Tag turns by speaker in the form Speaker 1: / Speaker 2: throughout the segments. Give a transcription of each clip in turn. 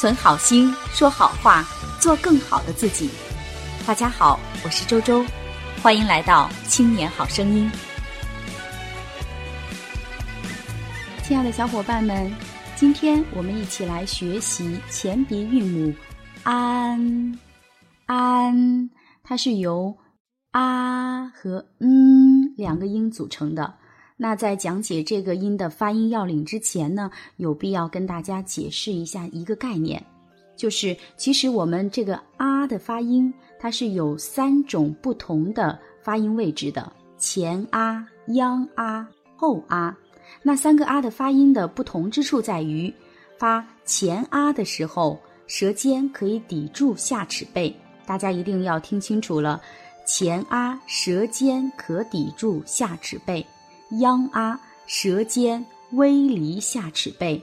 Speaker 1: 存好心，说好话，做更好的自己。大家好，我是周周，欢迎来到《青年好声音》。亲爱的小伙伴们，今天我们一起来学习前鼻韵母 “an”。“an” 它是由“啊”和“嗯”两个音组成的。那在讲解这个音的发音要领之前呢，有必要跟大家解释一下一个概念，就是其实我们这个“啊”的发音，它是有三种不同的发音位置的：前“啊”、央“啊”、后“啊”。那三个“啊”的发音的不同之处在于，发前“啊”的时候，舌尖可以抵住下齿背。大家一定要听清楚了，前“啊”舌尖可抵住下齿背。央啊，舌尖微离下齿背；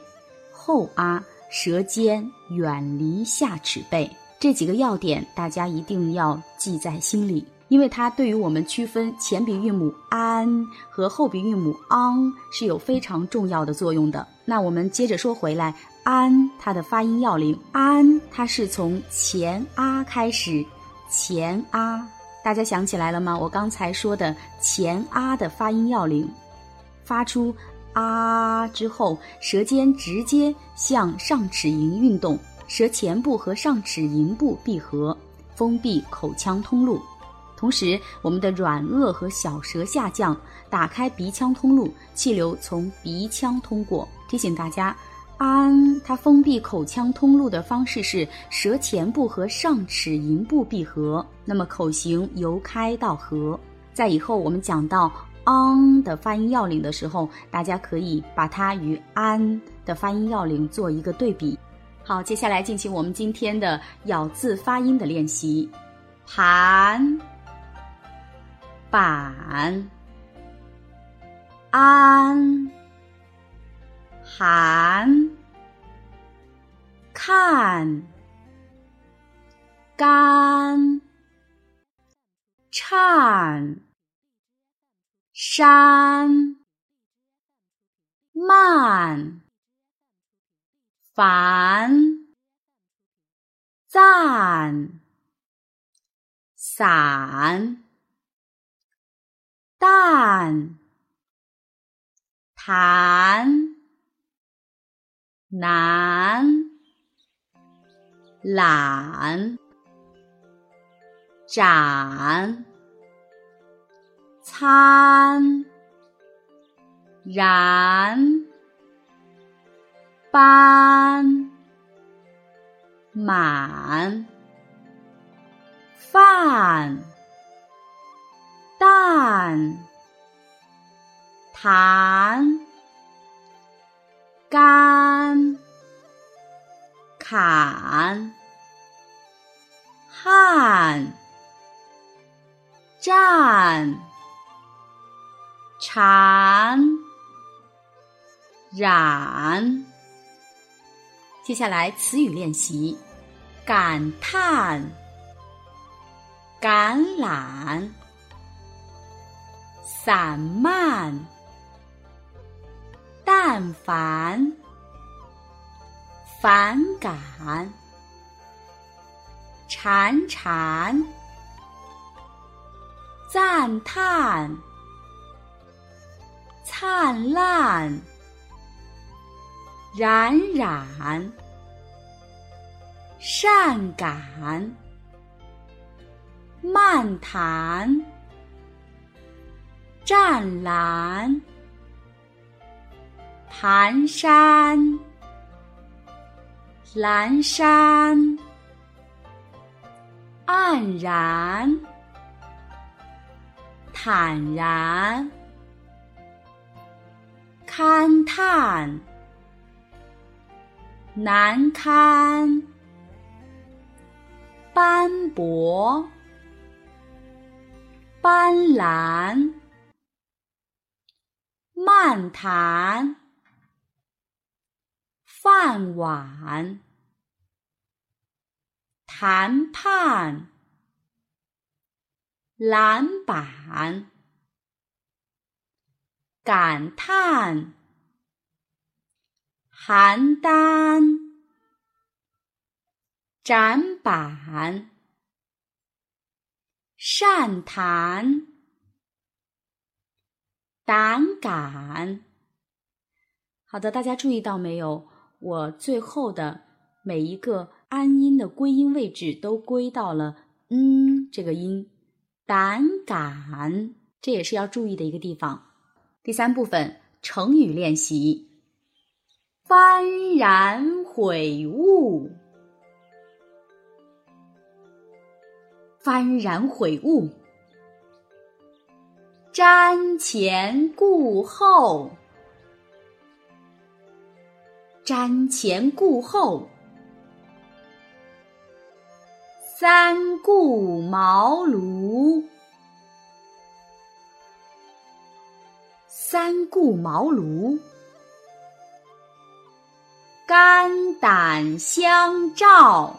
Speaker 1: 后啊，舌尖远离下齿背。这几个要点，大家一定要记在心里，因为它对于我们区分前鼻韵母 an 和后鼻韵母昂是有非常重要的作用的。那我们接着说回来，an 它的发音要领，an 它是从前啊开始，前啊。大家想起来了吗？我刚才说的前啊的发音要领，发出啊之后，舌尖直接向上齿龈运动，舌前部和上齿龈部闭合，封闭口腔通路。同时，我们的软腭和小舌下降，打开鼻腔通路，气流从鼻腔通过。提醒大家。安，它封闭口腔通路的方式是舌前部和上齿龈部闭合，那么口型由开到合。在以后我们讲到昂的发音要领的时候，大家可以把它与安的发音要领做一个对比。好，接下来进行我们今天的咬字发音的练习。盘、板、安。寒、看、干、颤、山、慢、烦、赞、散、淡、谈。难、懒、展、餐、然、班、满、饭、蛋、谈。干、砍、汗、战、缠、染。接下来词语练习：感叹、橄榄、散漫。但凡、反感、潺潺、赞叹、灿烂、冉冉、善感、漫谈、湛蓝。寒山、阑珊、黯然、坦然、勘探、难堪、斑驳、斑斓、漫谈。饭碗、谈判、篮板、感叹、邯郸、展板，善谈，胆敢。好的，大家注意到没有？我最后的每一个安音的归音位置都归到了“嗯”这个音，胆敢，这也是要注意的一个地方。第三部分成语练习：幡然悔悟，幡然悔悟；瞻前顾后。瞻前顾后，三顾茅庐，三顾茅庐，肝胆相照，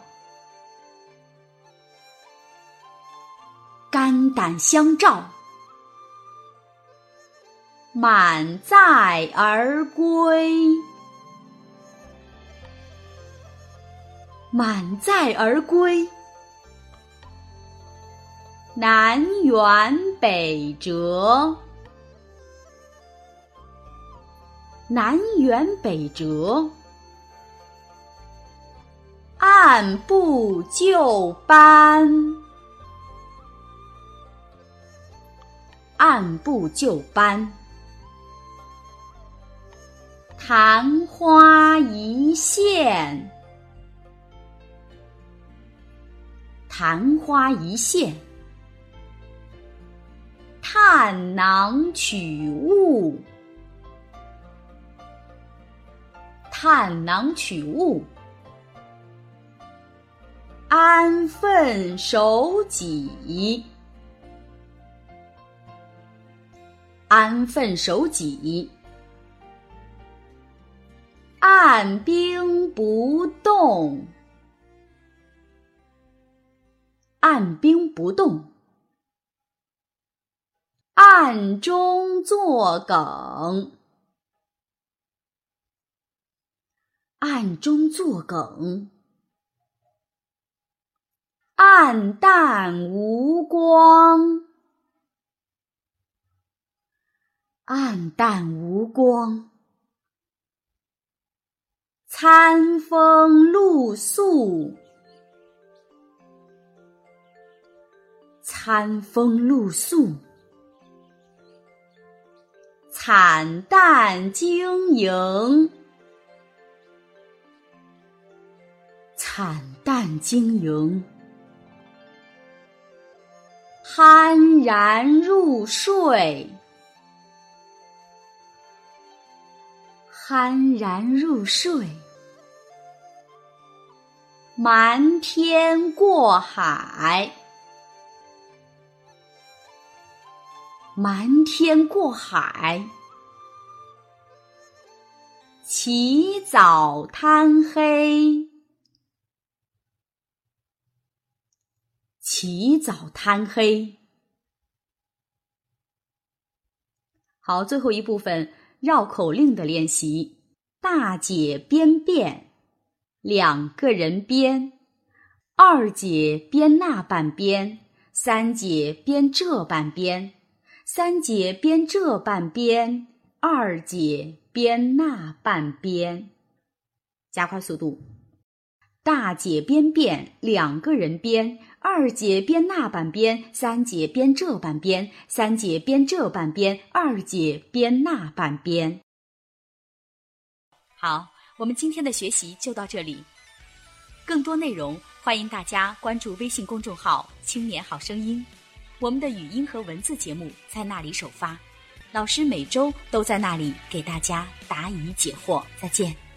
Speaker 1: 肝胆相照，满载而归。满载而归，南辕北辙，南辕北辙，按部就班，按部就班，昙花一现。昙花一现，探囊取物，探囊取物，安分守己，安分守己，按兵不动。按兵不动，暗中作梗，暗中作梗，暗淡无光，暗淡无光，餐风露宿。餐风露宿，惨淡经营，惨淡经营，酣然入睡，酣然入睡，瞒天过海。瞒天过海，起早贪黑，起早贪黑。好，最后一部分绕口令的练习：大姐编辫，两个人编；二姐编那半边，三姐编这半边。三姐编这半边，二姐编那半边，加快速度。大姐编辫，两个人编；二姐编那半边，三姐编这半边。三姐编这半边，二姐编那半边。好，我们今天的学习就到这里。更多内容，欢迎大家关注微信公众号“青年好声音”。我们的语音和文字节目在那里首发，老师每周都在那里给大家答疑解惑。再见。